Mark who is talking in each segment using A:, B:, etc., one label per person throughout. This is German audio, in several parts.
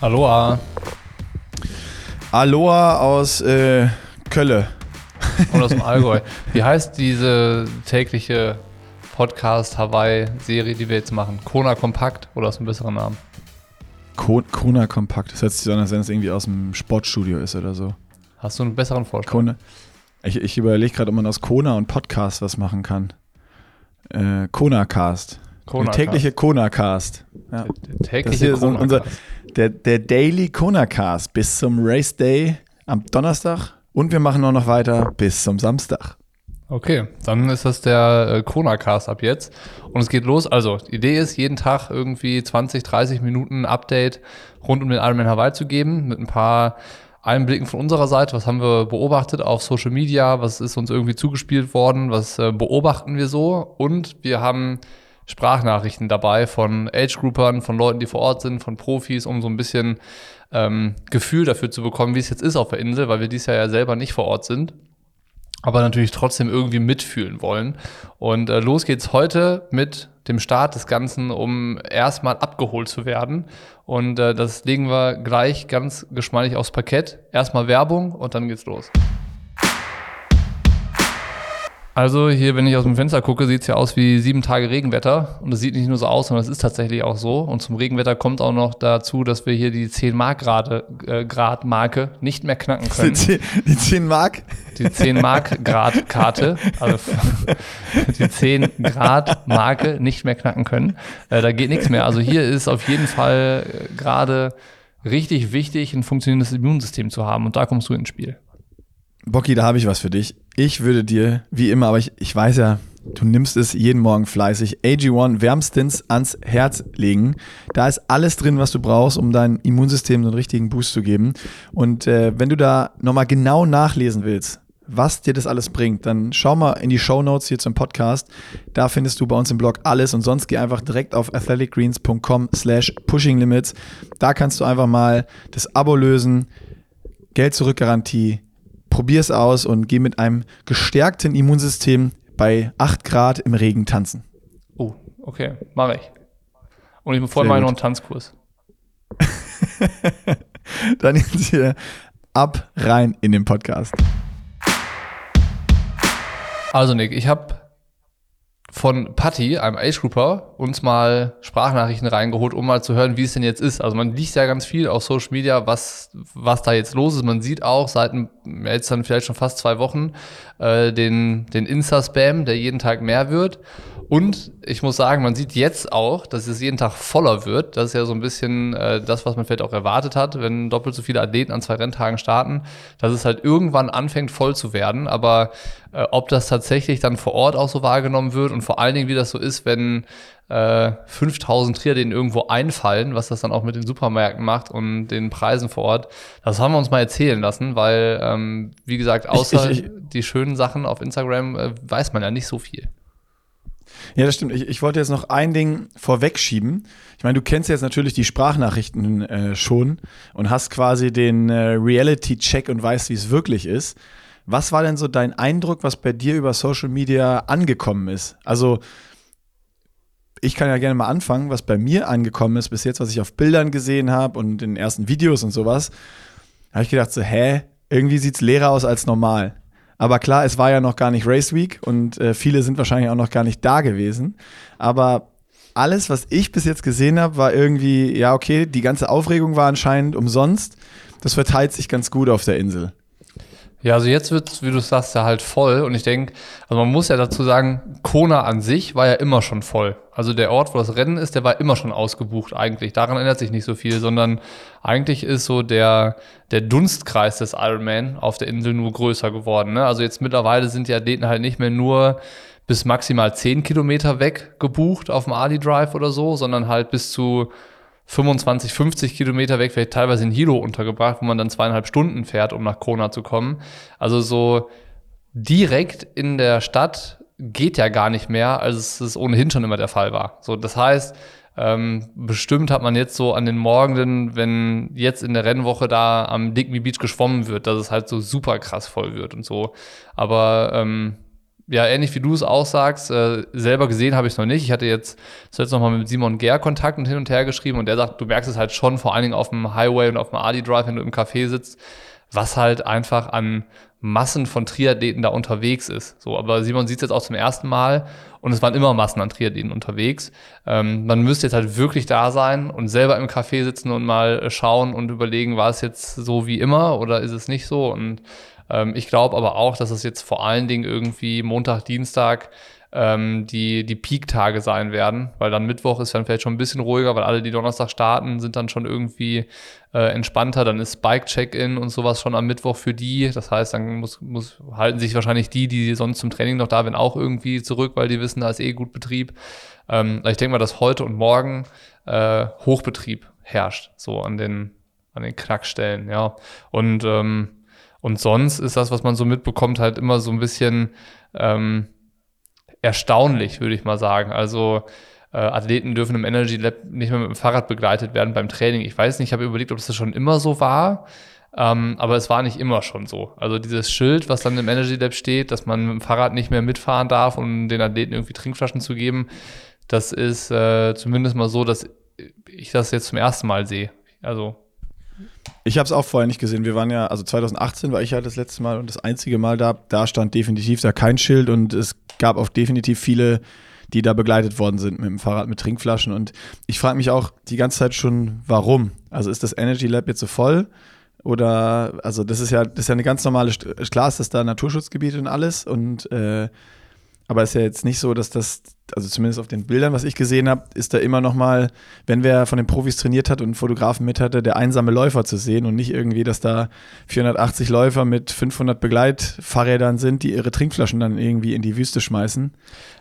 A: Aloha.
B: Aloha aus äh, Kölle.
A: Und aus dem Allgäu. Wie heißt diese tägliche Podcast-Hawaii-Serie, die wir jetzt machen? Kona Kompakt oder aus einem besseren Namen?
B: Kona Kompakt. Das hört sich so an, als wenn es irgendwie aus dem Sportstudio ist oder so.
A: Hast du einen besseren Vorschlag?
B: Kona. Ich, ich überlege gerade, ob man aus Kona und Podcast was machen kann. Äh, Kona Cast. Kona der tägliche Kona Cast.
A: Ja. Der, der tägliche Kona
B: so unser, der, der Daily Kona Cast bis zum Race Day am Donnerstag. Und wir machen auch noch weiter bis zum Samstag.
A: Okay, dann ist das der äh, Kona Cast ab jetzt. Und es geht los. Also, die Idee ist, jeden Tag irgendwie 20, 30 Minuten Update rund um den Ironman Hawaii zu geben mit ein paar Einblicken von unserer Seite, was haben wir beobachtet auf Social Media, was ist uns irgendwie zugespielt worden, was äh, beobachten wir so und wir haben Sprachnachrichten dabei von Age-Groupern, von Leuten, die vor Ort sind, von Profis, um so ein bisschen ähm, Gefühl dafür zu bekommen, wie es jetzt ist auf der Insel, weil wir dies Jahr ja selber nicht vor Ort sind aber natürlich trotzdem irgendwie mitfühlen wollen. Und äh, los geht's heute mit dem Start des Ganzen, um erstmal abgeholt zu werden. Und äh, das legen wir gleich ganz geschmeidig aufs Parkett. Erstmal Werbung und dann geht's los. Also hier, wenn ich aus dem Fenster gucke, sieht es ja aus wie sieben Tage Regenwetter. Und es sieht nicht nur so aus, sondern es ist tatsächlich auch so. Und zum Regenwetter kommt auch noch dazu, dass wir hier die 10 Mark Grad, äh, Grad Marke nicht mehr knacken können.
B: Die 10 Mark?
A: Die 10 Mark Grad Karte, also die 10 Grad Marke nicht mehr knacken können. Äh, da geht nichts mehr. Also hier ist auf jeden Fall äh, gerade richtig wichtig, ein funktionierendes Immunsystem zu haben. Und da kommst du ins Spiel.
B: Bocky, da habe ich was für dich. Ich würde dir, wie immer, aber ich, ich weiß ja, du nimmst es jeden Morgen fleißig, AG1 wärmstens ans Herz legen. Da ist alles drin, was du brauchst, um dein Immunsystem einen richtigen Boost zu geben. Und äh, wenn du da nochmal genau nachlesen willst, was dir das alles bringt, dann schau mal in die Show Notes hier zum Podcast. Da findest du bei uns im Blog alles und sonst geh einfach direkt auf athleticgreens.com slash pushinglimits. Da kannst du einfach mal das Abo lösen, Geld zurück Garantie, probier es aus und geh mit einem gestärkten Immunsystem bei 8 Grad im Regen tanzen.
A: Oh, okay, mache ich. Und ich bin vorhin mal noch einen Tanzkurs.
B: Dann jetzt hier ab rein in den Podcast.
A: Also Nick, ich habe von Patty, einem Age-Grouper, uns mal Sprachnachrichten reingeholt, um mal zu hören, wie es denn jetzt ist. Also man liest ja ganz viel auf Social Media, was, was da jetzt los ist. Man sieht auch seit jetzt dann vielleicht schon fast zwei Wochen äh, den, den Insta-Spam, der jeden Tag mehr wird. Und ich muss sagen, man sieht jetzt auch, dass es jeden Tag voller wird. Das ist ja so ein bisschen äh, das, was man vielleicht auch erwartet hat, wenn doppelt so viele Athleten an zwei Renntagen starten, dass es halt irgendwann anfängt voll zu werden. Aber äh, ob das tatsächlich dann vor Ort auch so wahrgenommen wird und vor allen Dingen, wie das so ist, wenn äh, 5000 Triathleten irgendwo einfallen, was das dann auch mit den Supermärkten macht und den Preisen vor Ort, das haben wir uns mal erzählen lassen, weil, ähm, wie gesagt, außer ich, ich, die schönen Sachen auf Instagram äh, weiß man ja nicht so viel.
B: Ja, das stimmt. Ich, ich wollte jetzt noch ein Ding vorwegschieben. Ich meine, du kennst jetzt natürlich die Sprachnachrichten äh, schon und hast quasi den äh, Reality-Check und weißt, wie es wirklich ist. Was war denn so dein Eindruck, was bei dir über Social Media angekommen ist? Also, ich kann ja gerne mal anfangen, was bei mir angekommen ist, bis jetzt, was ich auf Bildern gesehen habe und in den ersten Videos und sowas. Da habe ich gedacht, so, hä, irgendwie sieht es leerer aus als normal. Aber klar, es war ja noch gar nicht Race Week und äh, viele sind wahrscheinlich auch noch gar nicht da gewesen. Aber alles, was ich bis jetzt gesehen habe, war irgendwie, ja, okay, die ganze Aufregung war anscheinend umsonst. Das verteilt sich ganz gut auf der Insel.
A: Ja, also jetzt wird wie du sagst, ja halt voll. Und ich denke, also man muss ja dazu sagen, Kona an sich war ja immer schon voll. Also der Ort, wo das Rennen ist, der war immer schon ausgebucht eigentlich. Daran ändert sich nicht so viel, sondern eigentlich ist so der, der Dunstkreis des Ironman auf der Insel nur größer geworden. Ne? Also jetzt mittlerweile sind die Athleten halt nicht mehr nur bis maximal 10 Kilometer weg gebucht auf dem Ali Drive oder so, sondern halt bis zu 25, 50 Kilometer weg, vielleicht teilweise in Hilo untergebracht, wo man dann zweieinhalb Stunden fährt, um nach Kona zu kommen. Also so direkt in der Stadt geht ja gar nicht mehr, als es ohnehin schon immer der Fall war. So, das heißt, ähm, bestimmt hat man jetzt so an den Morgenden, wenn jetzt in der Rennwoche da am Digby Beach geschwommen wird, dass es halt so super krass voll wird und so. Aber ähm, ja, ähnlich wie du es auch sagst, äh, selber gesehen habe ich es noch nicht. Ich hatte jetzt zuletzt noch mal mit Simon Ger Kontakt und hin und her geschrieben und der sagt, du merkst es halt schon, vor allen Dingen auf dem Highway und auf dem Adi Drive, wenn du im Café sitzt, was halt einfach an Massen von Triathleten da unterwegs ist. So, aber Simon sieht es jetzt auch zum ersten Mal und es waren immer Massen an Triathleten unterwegs. Ähm, man müsste jetzt halt wirklich da sein und selber im Café sitzen und mal schauen und überlegen, war es jetzt so wie immer oder ist es nicht so? Und ähm, ich glaube aber auch, dass es jetzt vor allen Dingen irgendwie Montag, Dienstag ähm, die, die Peak-Tage sein werden, weil dann Mittwoch ist dann vielleicht schon ein bisschen ruhiger, weil alle, die Donnerstag starten, sind dann schon irgendwie äh, entspannter. Dann ist Bike-Check-In und sowas schon am Mittwoch für die. Das heißt, dann muss, muss, halten sich wahrscheinlich die, die sonst zum Training noch da sind, auch irgendwie zurück, weil die wissen, da ist eh gut Betrieb. Ähm, ich denke mal, dass heute und morgen äh, Hochbetrieb herrscht, so an den, an den Knackstellen, ja. Und, ähm, und sonst ist das, was man so mitbekommt, halt immer so ein bisschen, ähm, erstaunlich, würde ich mal sagen. Also äh, Athleten dürfen im Energy Lab nicht mehr mit dem Fahrrad begleitet werden beim Training. Ich weiß nicht, ich habe überlegt, ob das schon immer so war. Ähm, aber es war nicht immer schon so. Also dieses Schild, was dann im Energy Lab steht, dass man mit dem Fahrrad nicht mehr mitfahren darf, um den Athleten irgendwie Trinkflaschen zu geben, das ist äh, zumindest mal so, dass ich das jetzt zum ersten Mal sehe. Also
B: ich habe es auch vorher nicht gesehen. Wir waren ja, also 2018 war ich ja das letzte Mal und das einzige Mal da. Da stand definitiv da kein Schild und es gab auch definitiv viele, die da begleitet worden sind mit dem Fahrrad mit Trinkflaschen. Und ich frage mich auch die ganze Zeit schon, warum? Also ist das Energy Lab jetzt so voll? Oder, also das ist ja, das ist ja eine ganz normale, klar ist das da Naturschutzgebiet und alles und äh, aber es ist ja jetzt nicht so, dass das, also zumindest auf den Bildern, was ich gesehen habe, ist da immer noch mal, wenn wer von den Profis trainiert hat und einen Fotografen mit hatte, der einsame Läufer zu sehen und nicht irgendwie, dass da 480 Läufer mit 500 Begleitfahrrädern sind, die ihre Trinkflaschen dann irgendwie in die Wüste schmeißen.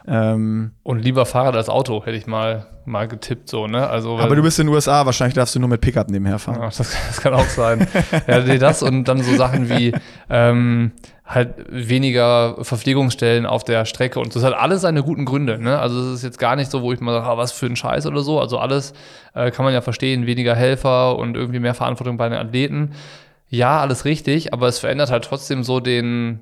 A: Ähm, und lieber Fahrrad als Auto, hätte ich mal, mal getippt so, ne? Also,
B: aber du bist in den USA, wahrscheinlich darfst du nur mit Pickup nebenher fahren. Ja,
A: das, das, kann auch sein. ja, das und dann so Sachen wie, ähm, halt weniger Verpflegungsstellen auf der Strecke. Und das hat alles seine guten Gründe. Ne? Also es ist jetzt gar nicht so, wo ich mal sage, ah, was für ein Scheiß oder so. Also alles äh, kann man ja verstehen, weniger Helfer und irgendwie mehr Verantwortung bei den Athleten. Ja, alles richtig, aber es verändert halt trotzdem so den,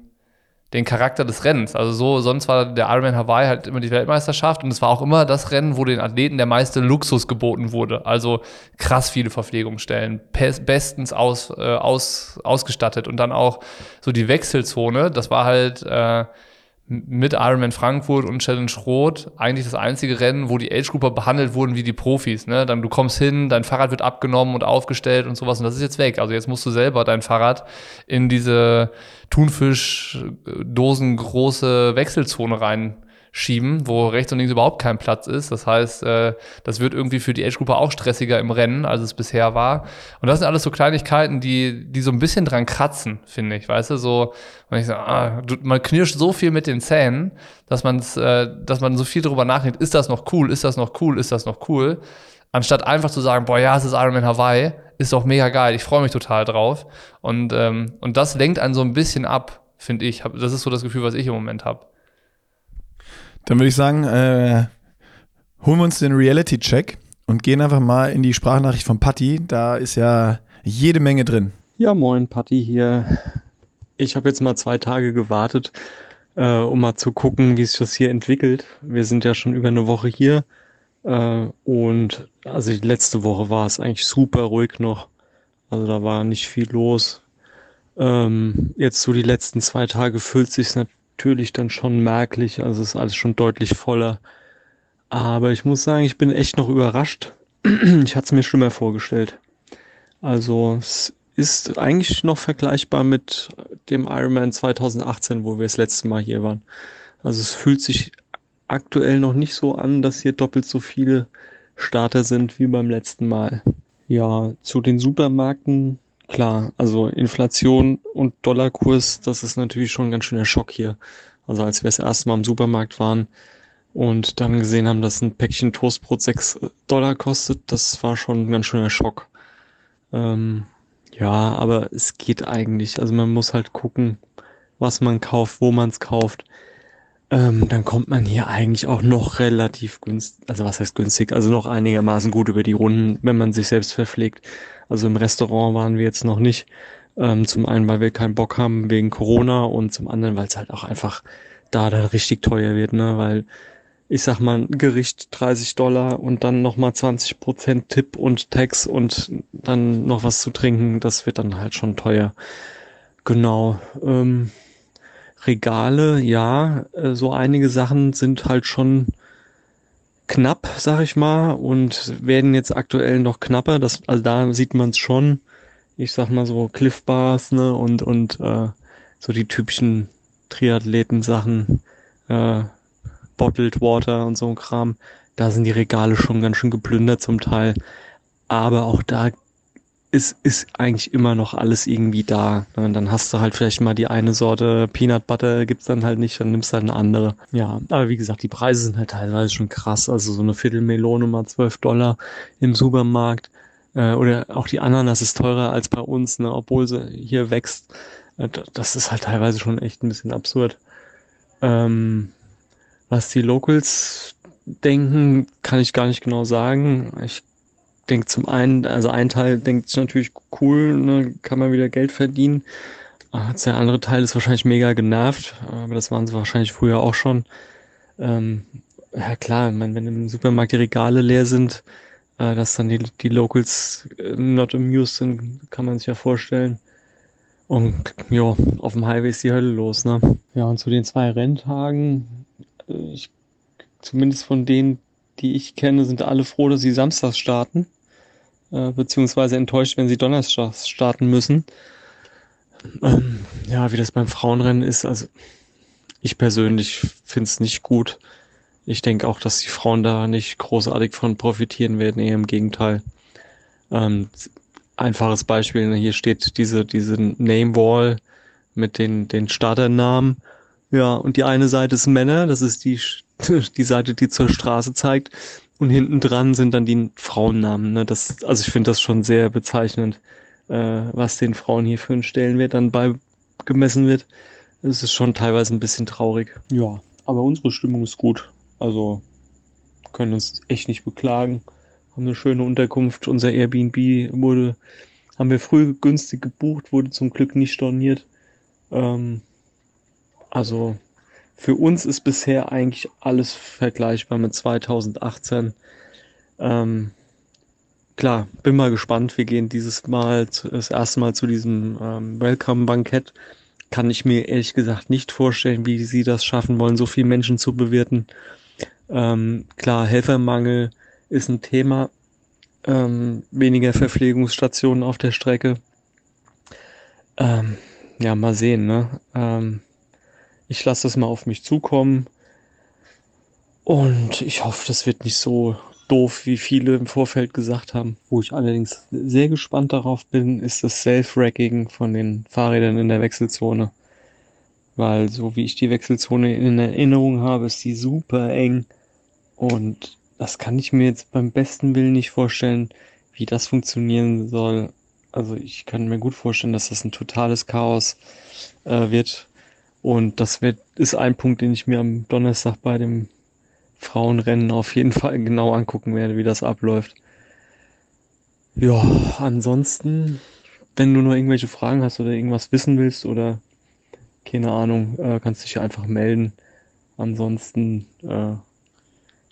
A: den Charakter des Rennens. Also so, sonst war der Ironman Hawaii halt immer die Weltmeisterschaft und es war auch immer das Rennen, wo den Athleten der meiste Luxus geboten wurde. Also krass viele Verpflegungsstellen, bestens aus, äh, aus, ausgestattet und dann auch so die Wechselzone, das war halt äh, mit Ironman Frankfurt und Challenge Rot eigentlich das einzige Rennen, wo die Age-Grupper behandelt wurden wie die Profis. Ne? Dann du kommst hin, dein Fahrrad wird abgenommen und aufgestellt und sowas und das ist jetzt weg. Also jetzt musst du selber dein Fahrrad in diese Thunfischdosen große Wechselzone rein schieben, wo rechts und links überhaupt kein Platz ist. Das heißt, äh, das wird irgendwie für die Age-Gruppe auch stressiger im Rennen, als es bisher war. Und das sind alles so Kleinigkeiten, die, die so ein bisschen dran kratzen, finde ich. Weißt du, so, wenn ich sage, ah, du, man knirscht so viel mit den Zähnen, dass man äh, dass man so viel darüber nachdenkt, ist das noch cool, ist das noch cool, ist das noch cool, anstatt einfach zu sagen, boah, ja, es ist Ironman Hawaii, ist doch mega geil, ich freue mich total drauf. Und, ähm, und das lenkt einen so ein bisschen ab, finde ich. Das ist so das Gefühl, was ich im Moment habe.
B: Dann würde ich sagen, äh, holen wir uns den Reality-Check und gehen einfach mal in die Sprachnachricht von Patti. Da ist ja jede Menge drin.
C: Ja, moin, Patti hier. Ich habe jetzt mal zwei Tage gewartet, äh, um mal zu gucken, wie sich das hier entwickelt. Wir sind ja schon über eine Woche hier. Äh, und also die letzte Woche war es eigentlich super ruhig noch. Also da war nicht viel los. Ähm, jetzt so die letzten zwei Tage füllt sich natürlich dann schon merklich, also ist alles schon deutlich voller. Aber ich muss sagen, ich bin echt noch überrascht. ich hatte es mir schlimmer vorgestellt. Also es ist eigentlich noch vergleichbar mit dem Ironman 2018, wo wir das letzte Mal hier waren. Also es fühlt sich aktuell noch nicht so an, dass hier doppelt so viele Starter sind wie beim letzten Mal. Ja, zu den Supermärkten Klar, also Inflation und Dollarkurs, das ist natürlich schon ein ganz schöner Schock hier. Also als wir das erste Mal im Supermarkt waren und dann gesehen haben, dass ein Päckchen Toastbrot sechs Dollar kostet, das war schon ein ganz schöner Schock. Ähm, ja, aber es geht eigentlich. Also man muss halt gucken, was man kauft, wo man es kauft. Ähm, dann kommt man hier eigentlich auch noch relativ günstig, also was heißt günstig, also noch einigermaßen gut über die Runden, wenn man sich selbst verpflegt. Also im Restaurant waren wir jetzt noch nicht. Ähm, zum einen, weil wir keinen Bock haben wegen Corona und zum anderen, weil es halt auch einfach da dann richtig teuer wird, ne? Weil ich sag mal, ein Gericht 30 Dollar und dann nochmal 20 Prozent Tipp und Tax und dann noch was zu trinken, das wird dann halt schon teuer. Genau. Ähm, Regale, ja, äh, so einige Sachen sind halt schon knapp, sag ich mal, und werden jetzt aktuell noch knapper. Das, also da sieht man es schon. Ich sag mal so Cliff Bars, ne, und, und äh, so die typischen Triathleten-Sachen, äh, Bottled Water und so ein Kram. Da sind die Regale schon ganz schön geplündert zum Teil. Aber auch da ist, ist eigentlich immer noch alles irgendwie da. Und dann hast du halt vielleicht mal die eine Sorte Peanut Butter, gibt's dann halt nicht, dann nimmst du halt eine andere. Ja, aber wie gesagt, die Preise sind halt teilweise schon krass. Also so eine Viertelmelone mal 12 Dollar im Supermarkt. Äh, oder auch die Ananas ist teurer als bei uns, ne, obwohl sie hier wächst. Äh, das ist halt teilweise schon echt ein bisschen absurd. Ähm, was die Locals denken, kann ich gar nicht genau sagen. Ich denke zum einen, also ein Teil denkt sich natürlich cool, ne, kann man wieder Geld verdienen. Ah, der andere Teil ist wahrscheinlich mega genervt, aber das waren sie wahrscheinlich früher auch schon. Ähm, ja klar, ich meine, wenn im Supermarkt die Regale leer sind, äh, dass dann die, die Locals äh, not amused sind, kann man sich ja vorstellen. Und ja, auf dem Highway ist die Hölle los, ne? Ja, und zu den zwei Renntagen, äh, ich, zumindest von denen, die ich kenne, sind alle froh, dass sie samstags starten äh, beziehungsweise enttäuscht, wenn sie donnerstags starten müssen. Ähm, ja, wie das beim Frauenrennen ist, also ich persönlich finde es nicht gut. Ich denke auch, dass die Frauen da nicht großartig von profitieren werden, eher im Gegenteil. Ähm, einfaches Beispiel, hier steht diese, diese Name Wall mit den, den Starternamen. Ja, und die eine Seite ist Männer, das ist die, die Seite, die zur Straße zeigt. Und hinten dran sind dann die Frauennamen. Ne? Das, also ich finde das schon sehr bezeichnend, äh, was den Frauen hier für einen Stellenwert dann beigemessen wird. Es ist schon teilweise ein bisschen traurig. Ja, aber unsere Stimmung ist gut. Also können uns echt nicht beklagen. Haben eine schöne Unterkunft. Unser Airbnb wurde, haben wir früh günstig gebucht, wurde zum Glück nicht storniert. Ähm, also für uns ist bisher eigentlich alles vergleichbar mit 2018. Ähm, klar, bin mal gespannt. Wir gehen dieses Mal zu, das erste Mal zu diesem ähm, Welcome-Bankett. Kann ich mir ehrlich gesagt nicht vorstellen, wie sie das schaffen wollen, so viele Menschen zu bewirten. Ähm, klar, Helfermangel ist ein Thema. Ähm, weniger Verpflegungsstationen auf der Strecke. Ähm, ja, mal sehen, ne? Ähm, ich lasse das mal auf mich zukommen. Und ich hoffe, das wird nicht so doof, wie viele im Vorfeld gesagt haben. Wo ich allerdings sehr gespannt darauf bin, ist das Self-Racking von den Fahrrädern in der Wechselzone. Weil so wie ich die Wechselzone in Erinnerung habe, ist die super eng. Und das kann ich mir jetzt beim besten Willen nicht vorstellen, wie das funktionieren soll. Also ich kann mir gut vorstellen, dass das ein totales Chaos äh, wird. Und das wird, ist ein Punkt, den ich mir am Donnerstag bei dem Frauenrennen auf jeden Fall genau angucken werde, wie das abläuft. Ja, ansonsten, wenn du noch irgendwelche Fragen hast oder irgendwas wissen willst oder keine Ahnung, äh, kannst dich einfach melden. Ansonsten äh,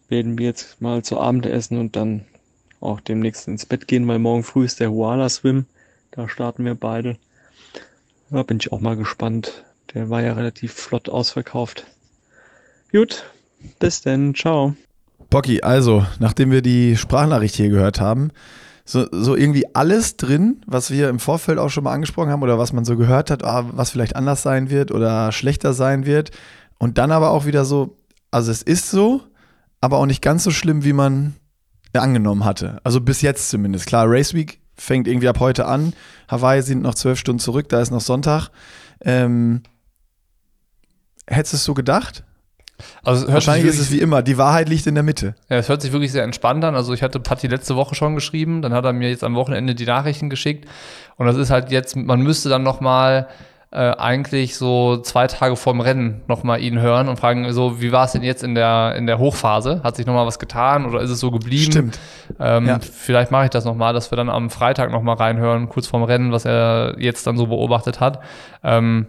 C: werden wir jetzt mal zu Abend essen und dann auch demnächst ins Bett gehen, weil morgen früh ist der Huala Swim. Da starten wir beide. Da bin ich auch mal gespannt, der war ja relativ flott ausverkauft. Gut, bis denn, ciao.
B: Pocky, also, nachdem wir die Sprachnachricht hier gehört haben, so, so irgendwie alles drin, was wir im Vorfeld auch schon mal angesprochen haben oder was man so gehört hat, ah, was vielleicht anders sein wird oder schlechter sein wird. Und dann aber auch wieder so, also es ist so, aber auch nicht ganz so schlimm, wie man angenommen hatte. Also bis jetzt zumindest. Klar, Race Week fängt irgendwie ab heute an. Hawaii sind noch zwölf Stunden zurück, da ist noch Sonntag. Ähm, Hättest du es so gedacht? Also Wahrscheinlich ist es wie immer, die Wahrheit liegt in der Mitte.
A: Ja, es hört sich wirklich sehr entspannt an. Also ich hatte Patti letzte Woche schon geschrieben, dann hat er mir jetzt am Wochenende die Nachrichten geschickt. Und das ist halt jetzt, man müsste dann noch mal äh, eigentlich so zwei Tage vorm Rennen noch mal ihn hören und fragen, so wie war es denn jetzt in der in der Hochphase? Hat sich noch mal was getan oder ist es so geblieben?
B: Stimmt.
A: Ähm, ja. Vielleicht mache ich das noch mal, dass wir dann am Freitag noch mal reinhören, kurz vorm Rennen, was er jetzt dann so beobachtet hat. Ähm,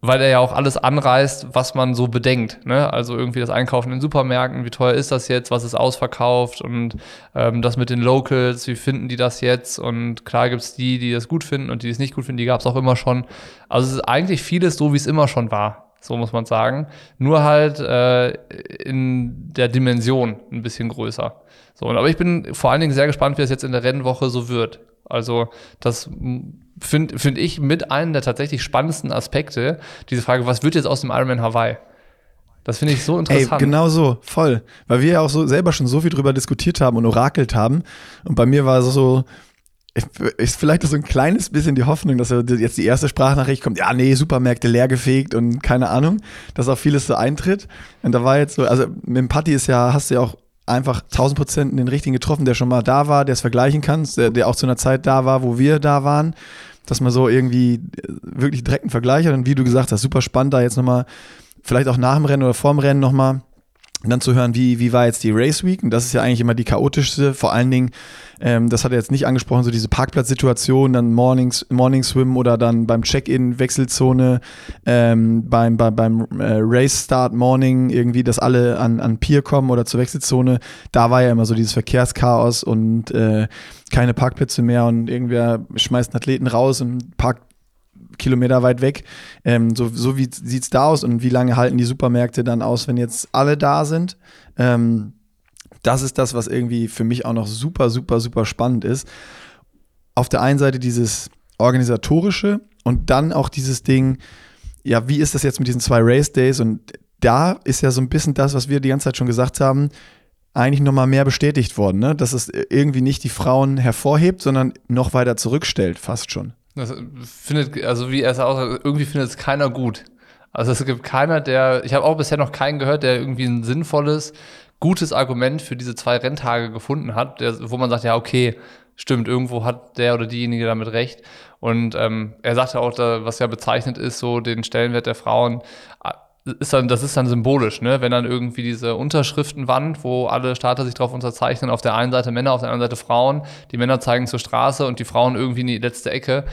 A: weil er ja auch alles anreißt, was man so bedenkt. Ne? Also irgendwie das Einkaufen in Supermärkten, wie teuer ist das jetzt, was ist ausverkauft und ähm, das mit den Locals, wie finden die das jetzt? Und klar gibt's die, die das gut finden und die es nicht gut finden, die gab's auch immer schon. Also es ist eigentlich vieles so, wie es immer schon war. So muss man sagen. Nur halt äh, in der Dimension ein bisschen größer. So, aber ich bin vor allen Dingen sehr gespannt, wie es jetzt in der Rennwoche so wird. Also das finde find ich mit einem der tatsächlich spannendsten Aspekte, diese Frage, was wird jetzt aus dem Ironman Hawaii? Das finde ich so interessant.
B: Ey, genau so, voll. Weil wir ja auch so selber schon so viel drüber diskutiert haben und orakelt haben. Und bei mir war es so, ist vielleicht so ein kleines bisschen die Hoffnung, dass jetzt die erste Sprachnachricht kommt, ja, nee, Supermärkte leergefegt und keine Ahnung, dass auch vieles so eintritt. Und da war jetzt so, also mit dem Patti ist ja, hast du ja auch einfach 1000 Prozent den richtigen getroffen, der schon mal da war, der es vergleichen kann, der, der auch zu einer Zeit da war, wo wir da waren dass man so irgendwie äh, wirklich direkt einen Vergleich hat. Und wie du gesagt hast, super spannend da jetzt nochmal, vielleicht auch nach dem Rennen oder vorm Rennen nochmal und dann zu hören, wie, wie war jetzt die Race Week? Und das ist ja eigentlich immer die chaotischste. Vor allen Dingen, ähm, das hat er jetzt nicht angesprochen, so diese Parkplatzsituation, dann Mornings, Morning Swim oder dann beim Check-in, Wechselzone, ähm, beim, beim, beim äh, Race Start Morning, irgendwie, dass alle an, an Pier kommen oder zur Wechselzone. Da war ja immer so dieses Verkehrschaos und äh, keine Parkplätze mehr und irgendwer schmeißt einen Athleten raus und parkt Kilometer weit weg. Ähm, so, so wie sieht es da aus und wie lange halten die Supermärkte dann aus, wenn jetzt alle da sind? Ähm, das ist das, was irgendwie für mich auch noch super, super, super spannend ist. Auf der einen Seite dieses organisatorische und dann auch dieses Ding, ja, wie ist das jetzt mit diesen zwei Race Days? Und da ist ja so ein bisschen das, was wir die ganze Zeit schon gesagt haben, eigentlich nochmal mehr bestätigt worden, ne? dass es irgendwie nicht die Frauen hervorhebt, sondern noch weiter zurückstellt, fast schon.
A: Das findet, also wie er es auch irgendwie findet es keiner gut. Also es gibt keiner, der, ich habe auch bisher noch keinen gehört, der irgendwie ein sinnvolles, gutes Argument für diese zwei Renntage gefunden hat, der, wo man sagt, ja, okay, stimmt, irgendwo hat der oder diejenige damit recht. Und ähm, er sagte auch, da, was ja bezeichnet ist, so den Stellenwert der Frauen ist dann, das ist dann symbolisch, ne? Wenn dann irgendwie diese Unterschriftenwand, wo alle Starter sich drauf unterzeichnen, auf der einen Seite Männer, auf der anderen Seite Frauen, die Männer zeigen zur Straße und die Frauen irgendwie in die letzte Ecke,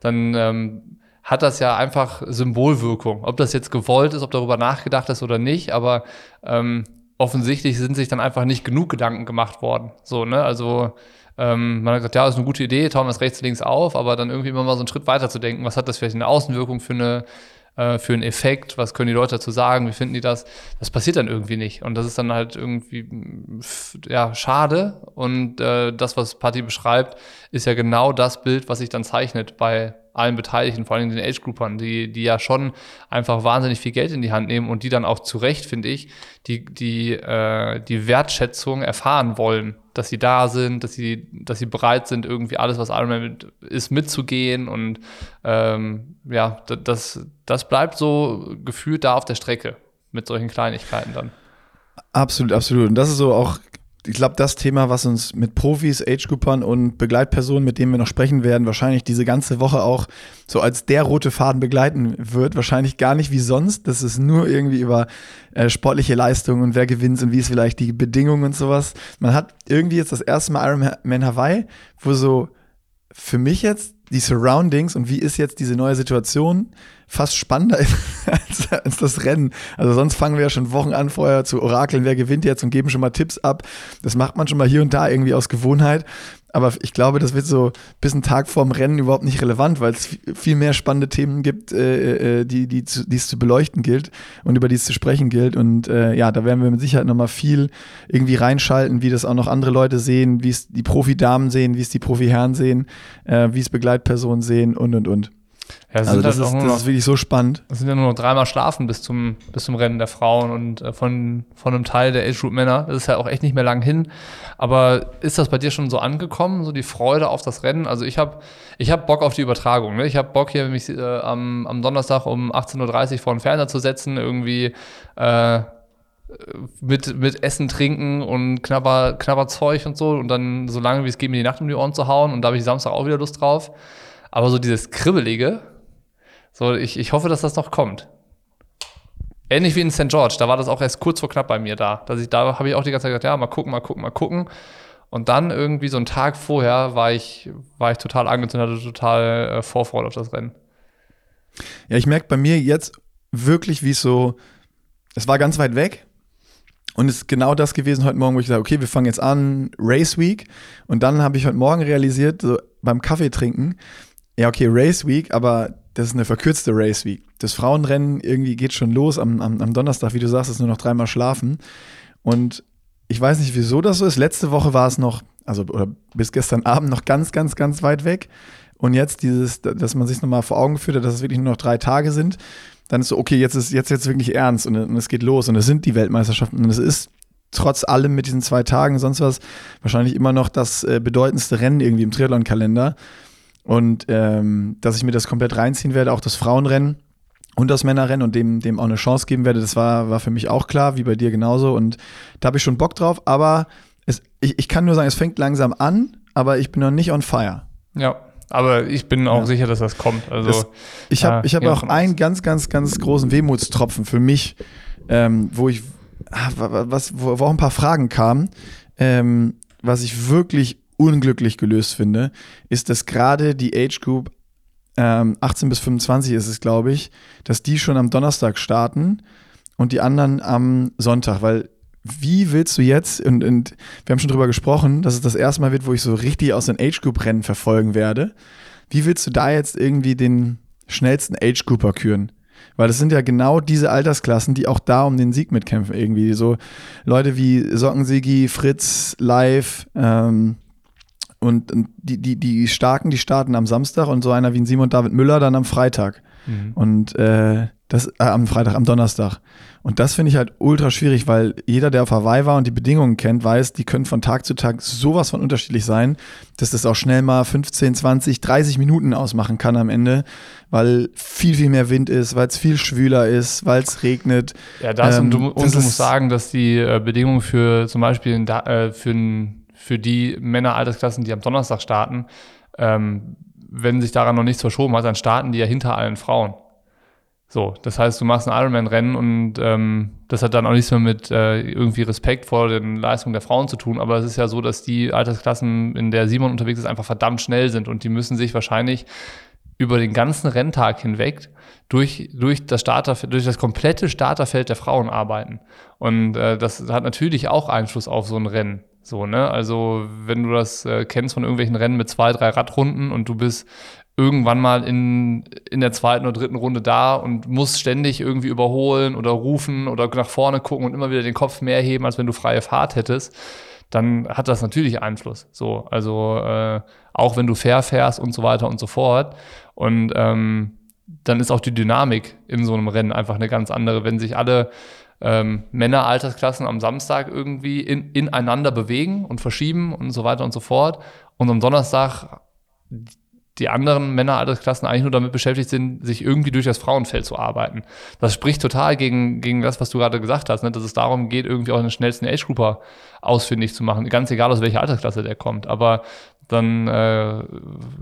A: dann ähm, hat das ja einfach Symbolwirkung. Ob das jetzt gewollt ist, ob darüber nachgedacht ist oder nicht, aber ähm, offensichtlich sind sich dann einfach nicht genug Gedanken gemacht worden. So, ne? Also ähm, man hat gesagt, ja, ist eine gute Idee, tauen wir es rechts, links auf, aber dann irgendwie immer mal so einen Schritt weiter zu denken, was hat das vielleicht eine Außenwirkung für eine äh, für einen Effekt, was können die Leute dazu sagen, wie finden die das, das passiert dann irgendwie nicht. Und das ist dann halt irgendwie ja, schade. Und äh, das, was Patty beschreibt, ist ja genau das Bild, was sich dann zeichnet bei allen Beteiligten, vor allem den Age-Groupern, die, die ja schon einfach wahnsinnig viel Geld in die Hand nehmen und die dann auch zu Recht, finde ich, die, die, äh, die Wertschätzung erfahren wollen, dass sie da sind, dass sie, dass sie bereit sind, irgendwie alles, was Ironman mit, ist, mitzugehen und ähm, ja, das, das bleibt so gefühlt da auf der Strecke mit solchen Kleinigkeiten dann.
B: Absolut, absolut. Und das ist so auch ich glaube, das Thema, was uns mit Profis, Age-Groupern und Begleitpersonen, mit denen wir noch sprechen werden, wahrscheinlich diese ganze Woche auch so als der rote Faden begleiten wird. Wahrscheinlich gar nicht wie sonst. Das ist nur irgendwie über äh, sportliche Leistungen und wer gewinnt und wie ist vielleicht die Bedingungen und sowas. Man hat irgendwie jetzt das erste Mal Ironman Hawaii, wo so für mich jetzt die Surroundings und wie ist jetzt diese neue Situation fast spannender als, als, das Rennen. Also sonst fangen wir ja schon Wochen an vorher zu orakeln, wer gewinnt jetzt und geben schon mal Tipps ab. Das macht man schon mal hier und da irgendwie aus Gewohnheit. Aber ich glaube, das wird so bis ein Tag vorm Rennen überhaupt nicht relevant, weil es viel mehr spannende Themen gibt, äh, äh, die, die, die es zu beleuchten gilt und über die es zu sprechen gilt. Und äh, ja, da werden wir mit Sicherheit nochmal viel irgendwie reinschalten, wie das auch noch andere Leute sehen, wie es die Profi-Damen sehen, wie es die Profi-Herren sehen, äh, wie es Begleitpersonen sehen und und und.
A: Ja,
B: also das, halt ist, das noch, ist wirklich so spannend.
A: Es sind ja nur noch dreimal schlafen bis zum, bis zum Rennen der Frauen und äh, von, von einem Teil der Age Group Männer. Das ist ja auch echt nicht mehr lang hin. Aber ist das bei dir schon so angekommen, so die Freude auf das Rennen? Also ich habe ich hab Bock auf die Übertragung. Ne? Ich habe Bock hier mich äh, am, am Donnerstag um 18.30 Uhr vor den Fernseher zu setzen, irgendwie äh, mit, mit Essen, Trinken und knapper, knapper Zeug und so und dann so lange wie es geht mir die Nacht um die Ohren zu hauen und da habe ich Samstag auch wieder Lust drauf. Aber so dieses Kribbelige, so ich, ich hoffe, dass das noch kommt. Ähnlich wie in St. George, da war das auch erst kurz vor knapp bei mir da. Dass ich, da habe ich auch die ganze Zeit gesagt, ja, mal gucken, mal gucken, mal gucken. Und dann irgendwie so einen Tag vorher war ich, war ich total angezündet, hatte total äh, Vorfreude auf das Rennen.
B: Ja, ich merke bei mir jetzt wirklich wie es so, es war ganz weit weg. Und es ist genau das gewesen heute Morgen, wo ich sage, okay, wir fangen jetzt an, Race Week. Und dann habe ich heute Morgen realisiert, so beim Kaffee trinken, ja, okay, Race Week, aber das ist eine verkürzte Race Week. Das Frauenrennen irgendwie geht schon los am, am, am Donnerstag, wie du sagst, ist nur noch dreimal schlafen. Und ich weiß nicht, wieso das so ist. Letzte Woche war es noch, also oder bis gestern Abend noch ganz, ganz, ganz weit weg. Und jetzt dieses, dass man sich nochmal vor Augen geführt hat, dass es wirklich nur noch drei Tage sind, dann ist so, okay, jetzt ist jetzt, jetzt wirklich ernst und, und es geht los und es sind die Weltmeisterschaften und es ist trotz allem mit diesen zwei Tagen, sonst was, wahrscheinlich immer noch das äh, bedeutendste Rennen irgendwie im Triathlon-Kalender. Und ähm, dass ich mir das komplett reinziehen werde, auch das Frauenrennen und das Männerrennen und dem, dem auch eine Chance geben werde, das war, war für mich auch klar, wie bei dir genauso. Und da habe ich schon Bock drauf, aber es, ich, ich kann nur sagen, es fängt langsam an, aber ich bin noch nicht on fire.
A: Ja, aber ich bin auch ja. sicher, dass das kommt. Also, das,
B: ich habe ich hab auch einen ganz, ganz, ganz großen Wehmutstropfen für mich, ähm, wo ich, ah, was, wo, wo auch ein paar Fragen kamen, ähm, was ich wirklich unglücklich gelöst finde, ist, dass gerade die Age Group ähm, 18 bis 25 ist es, glaube ich, dass die schon am Donnerstag starten und die anderen am Sonntag, weil wie willst du jetzt, und, und wir haben schon drüber gesprochen, dass es das erste Mal wird, wo ich so richtig aus den Age Group Rennen verfolgen werde. Wie willst du da jetzt irgendwie den schnellsten Age Grouper küren? Weil das sind ja genau diese Altersklassen, die auch da um den Sieg mitkämpfen irgendwie. So Leute wie Sockensigi, Fritz, Live, ähm, und die, die, die Starken, die starten am Samstag und so einer wie ein Simon David Müller dann am Freitag. Mhm. Und äh, das äh, am Freitag, am Donnerstag. Und das finde ich halt ultra schwierig, weil jeder, der auf Hawaii war und die Bedingungen kennt, weiß, die können von Tag zu Tag sowas von unterschiedlich sein, dass das auch schnell mal 15, 20, 30 Minuten ausmachen kann am Ende, weil viel, viel mehr Wind ist, weil es viel schwüler ist, weil es regnet.
A: Ja, das ähm, und du, und du musst sagen, dass die äh, Bedingungen für zum Beispiel äh, für ein für die Männer-Altersklassen, die am Donnerstag starten, ähm, wenn sich daran noch nichts verschoben hat, dann starten die ja hinter allen Frauen. So, das heißt, du machst ein Ironman-Rennen und ähm, das hat dann auch nichts mehr mit äh, irgendwie Respekt vor den Leistungen der Frauen zu tun, aber es ist ja so, dass die Altersklassen, in der Simon unterwegs ist, einfach verdammt schnell sind und die müssen sich wahrscheinlich über den ganzen Renntag hinweg durch, durch, das Starter, durch das komplette Starterfeld der Frauen arbeiten. Und äh, das hat natürlich auch Einfluss auf so ein Rennen. So, ne? Also, wenn du das äh, kennst von irgendwelchen Rennen mit zwei, drei Radrunden und du bist irgendwann mal in, in der zweiten oder dritten Runde da und musst ständig irgendwie überholen oder rufen oder nach vorne gucken und immer wieder den Kopf mehr heben, als wenn du freie Fahrt hättest, dann hat das natürlich Einfluss. So, also äh, auch wenn du fair fährst und so weiter und so fort. Und ähm, dann ist auch die Dynamik in so einem Rennen einfach eine ganz andere, wenn sich alle ähm, Männer-Altersklassen am Samstag irgendwie in, ineinander bewegen und verschieben und so weiter und so fort. Und am Donnerstag die anderen Männer-Altersklassen eigentlich nur damit beschäftigt sind, sich irgendwie durch das Frauenfeld zu arbeiten. Das spricht total gegen, gegen das, was du gerade gesagt hast, ne? dass es darum geht, irgendwie auch den schnellsten Age-Grouper ausfindig zu machen, ganz egal aus welcher Altersklasse der kommt. Aber dann äh,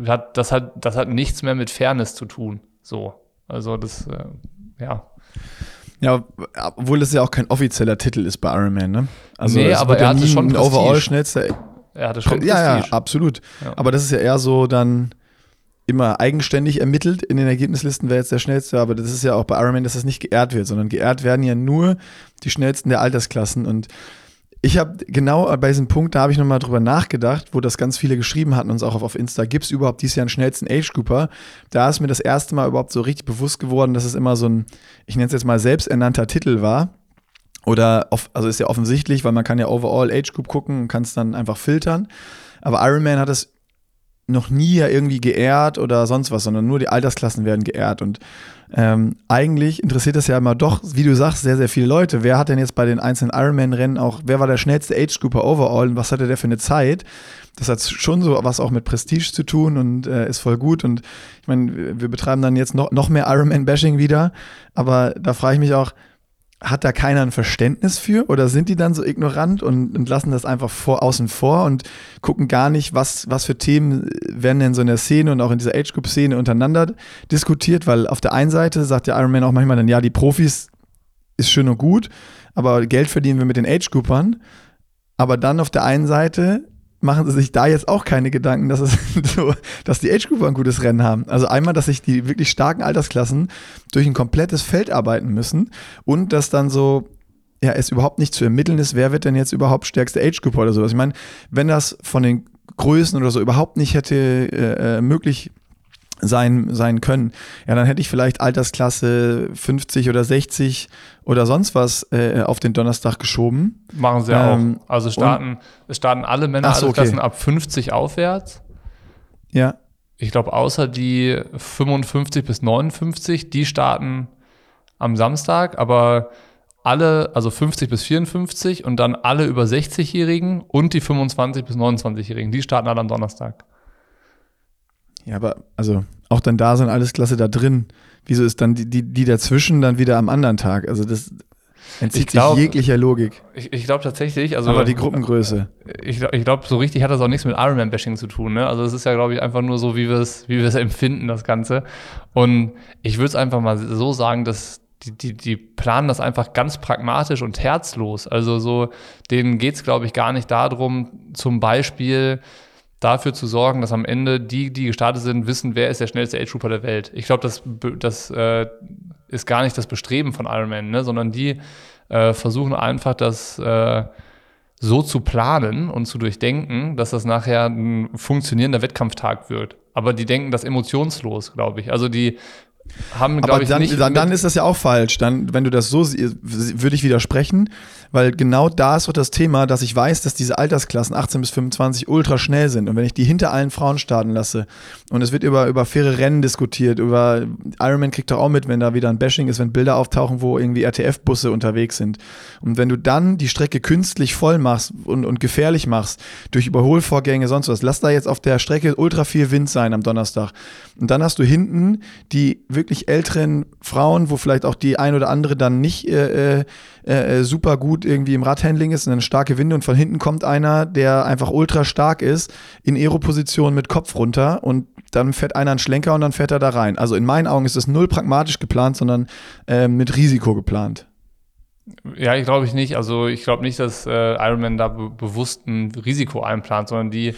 A: hat das hat das hat nichts mehr mit Fairness zu tun. So, also das äh, ja.
B: Ja, obwohl das ja auch kein offizieller Titel ist bei Iron Man, ne? Also
A: nee, aber er hatte schon
B: Prestige. Overall schnellster.
A: Er hatte schon
B: Prestige. Ja, ja, absolut. Ja. Aber das ist ja eher so dann immer eigenständig ermittelt in den Ergebnislisten, wer jetzt der schnellste, aber das ist ja auch bei Iron Man, dass das nicht geehrt wird, sondern geehrt werden ja nur die schnellsten der Altersklassen und ich habe genau bei diesem Punkt, da habe ich nochmal drüber nachgedacht, wo das ganz viele geschrieben hatten, uns auch auf, auf Insta, gibt es überhaupt dieses Jahr einen schnellsten Age-Grouper? Da ist mir das erste Mal überhaupt so richtig bewusst geworden, dass es immer so ein, ich nenne es jetzt mal selbsternannter Titel war. Oder, also ist ja offensichtlich, weil man kann ja overall Age Group gucken und kann es dann einfach filtern. Aber Iron Man hat es noch nie ja irgendwie geehrt oder sonst was, sondern nur die Altersklassen werden geehrt. Und ähm, eigentlich interessiert das ja immer doch, wie du sagst, sehr, sehr viele Leute. Wer hat denn jetzt bei den einzelnen Ironman-Rennen auch, wer war der schnellste Age-Grouper overall und was hatte der für eine Zeit? Das hat schon so was auch mit Prestige zu tun und äh, ist voll gut. Und ich meine, wir betreiben dann jetzt noch, noch mehr Ironman-Bashing wieder. Aber da frage ich mich auch, hat da keiner ein Verständnis für oder sind die dann so ignorant und, und, lassen das einfach vor, außen vor und gucken gar nicht, was, was für Themen werden denn so in der Szene und auch in dieser Age-Group-Szene untereinander diskutiert, weil auf der einen Seite sagt der Iron Man auch manchmal dann, ja, die Profis ist schön und gut, aber Geld verdienen wir mit den Age-Groupern, aber dann auf der einen Seite machen sie sich da jetzt auch keine Gedanken, dass, es so, dass die Age-Grouper ein gutes Rennen haben. Also einmal, dass sich die wirklich starken Altersklassen durch ein komplettes Feld arbeiten müssen und dass dann so ja, es überhaupt nicht zu ermitteln ist, wer wird denn jetzt überhaupt stärkste Age-Group oder sowas. Ich meine, wenn das von den Größen oder so überhaupt nicht hätte äh, äh möglich sein, sein können. Ja, dann hätte ich vielleicht Altersklasse 50 oder 60 oder sonst was äh, auf den Donnerstag geschoben.
A: Machen sie ähm, auch. Also starten, es starten alle Männer so, okay. ab 50 aufwärts.
B: Ja.
A: Ich glaube, außer die 55 bis 59, die starten am Samstag, aber alle, also 50 bis 54 und dann alle über 60-Jährigen und die 25 bis 29-Jährigen, die starten alle am Donnerstag.
B: Ja, aber also auch dann da sind alles klasse da drin. Wieso ist dann die, die, die dazwischen dann wieder am anderen Tag? Also das entzieht glaub, sich jeglicher Logik.
A: Ich, ich glaube tatsächlich, also.
B: Aber die Gruppengröße.
A: Ich, ich glaube, so richtig hat das auch nichts mit Ironman-Bashing zu tun. Ne? Also es ist ja, glaube ich, einfach nur so, wie wir es wie wir es empfinden, das Ganze. Und ich würde es einfach mal so sagen, dass die, die, die planen das einfach ganz pragmatisch und herzlos. Also so, denen geht es, glaube ich, gar nicht darum, zum Beispiel dafür zu sorgen, dass am Ende die, die gestartet sind, wissen, wer ist der schnellste Age Trooper der Welt. Ich glaube, das, das äh, ist gar nicht das Bestreben von Ironman, ne? sondern die äh, versuchen einfach, das äh, so zu planen und zu durchdenken, dass das nachher ein funktionierender Wettkampftag wird. Aber die denken das emotionslos, glaube ich. Also die haben, glaube ich,
B: dann,
A: nicht.
B: Dann, dann ist das ja auch falsch. Dann, wenn du das so siehst, würde ich widersprechen, weil genau da ist doch das Thema, dass ich weiß, dass diese Altersklassen 18 bis 25 ultra schnell sind. Und wenn ich die hinter allen Frauen starten lasse und es wird über, über faire Rennen diskutiert, über Ironman kriegt doch auch mit, wenn da wieder ein Bashing ist, wenn Bilder auftauchen, wo irgendwie RTF-Busse unterwegs sind. Und wenn du dann die Strecke künstlich voll machst und, und gefährlich machst, durch Überholvorgänge, sonst was, lass da jetzt auf der Strecke ultra viel Wind sein am Donnerstag. Und dann hast du hinten die wirklich älteren Frauen, wo vielleicht auch die ein oder andere dann nicht äh, äh, äh, super gut irgendwie im Radhandling ist und eine starke Winde und von hinten kommt einer, der einfach ultra stark ist, in Aero-Position mit Kopf runter und dann fährt einer einen Schlenker und dann fährt er da rein. Also in meinen Augen ist das null pragmatisch geplant, sondern äh, mit Risiko geplant.
A: Ja, ich glaube ich nicht. Also ich glaube nicht, dass äh, Ironman da be bewusst ein Risiko einplant, sondern die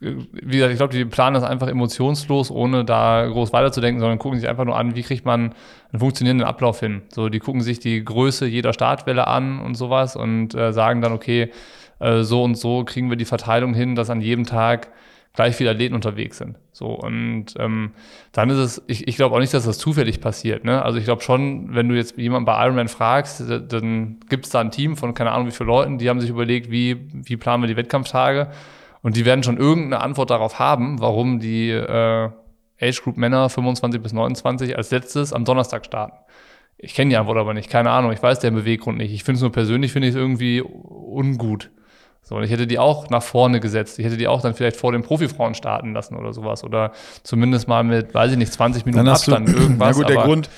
A: wie gesagt, ich glaube, die planen das einfach emotionslos, ohne da groß weiterzudenken, sondern gucken sich einfach nur an, wie kriegt man einen funktionierenden Ablauf hin. So, die gucken sich die Größe jeder Startwelle an und sowas und äh, sagen dann, okay, äh, so und so kriegen wir die Verteilung hin, dass an jedem Tag gleich viele Athleten unterwegs sind. So, und ähm, dann ist es, ich, ich glaube auch nicht, dass das zufällig passiert. Ne? Also ich glaube schon, wenn du jetzt jemanden bei Ironman fragst, dann gibt es da ein Team von keine Ahnung wie viele Leuten, die haben sich überlegt, wie, wie planen wir die Wettkampftage und die werden schon irgendeine Antwort darauf haben, warum die äh, Age Group Männer 25 bis 29 als letztes am Donnerstag starten. Ich kenne die Antwort aber nicht, keine Ahnung, ich weiß den Beweggrund nicht. Ich finde es nur persönlich, finde ich es irgendwie ungut. So, und ich hätte die auch nach vorne gesetzt. Ich hätte die auch dann vielleicht vor den Profifrauen starten lassen oder sowas. Oder zumindest mal mit, weiß ich nicht, 20 Minuten Abstand,
B: du, irgendwas. Na gut, der Grund,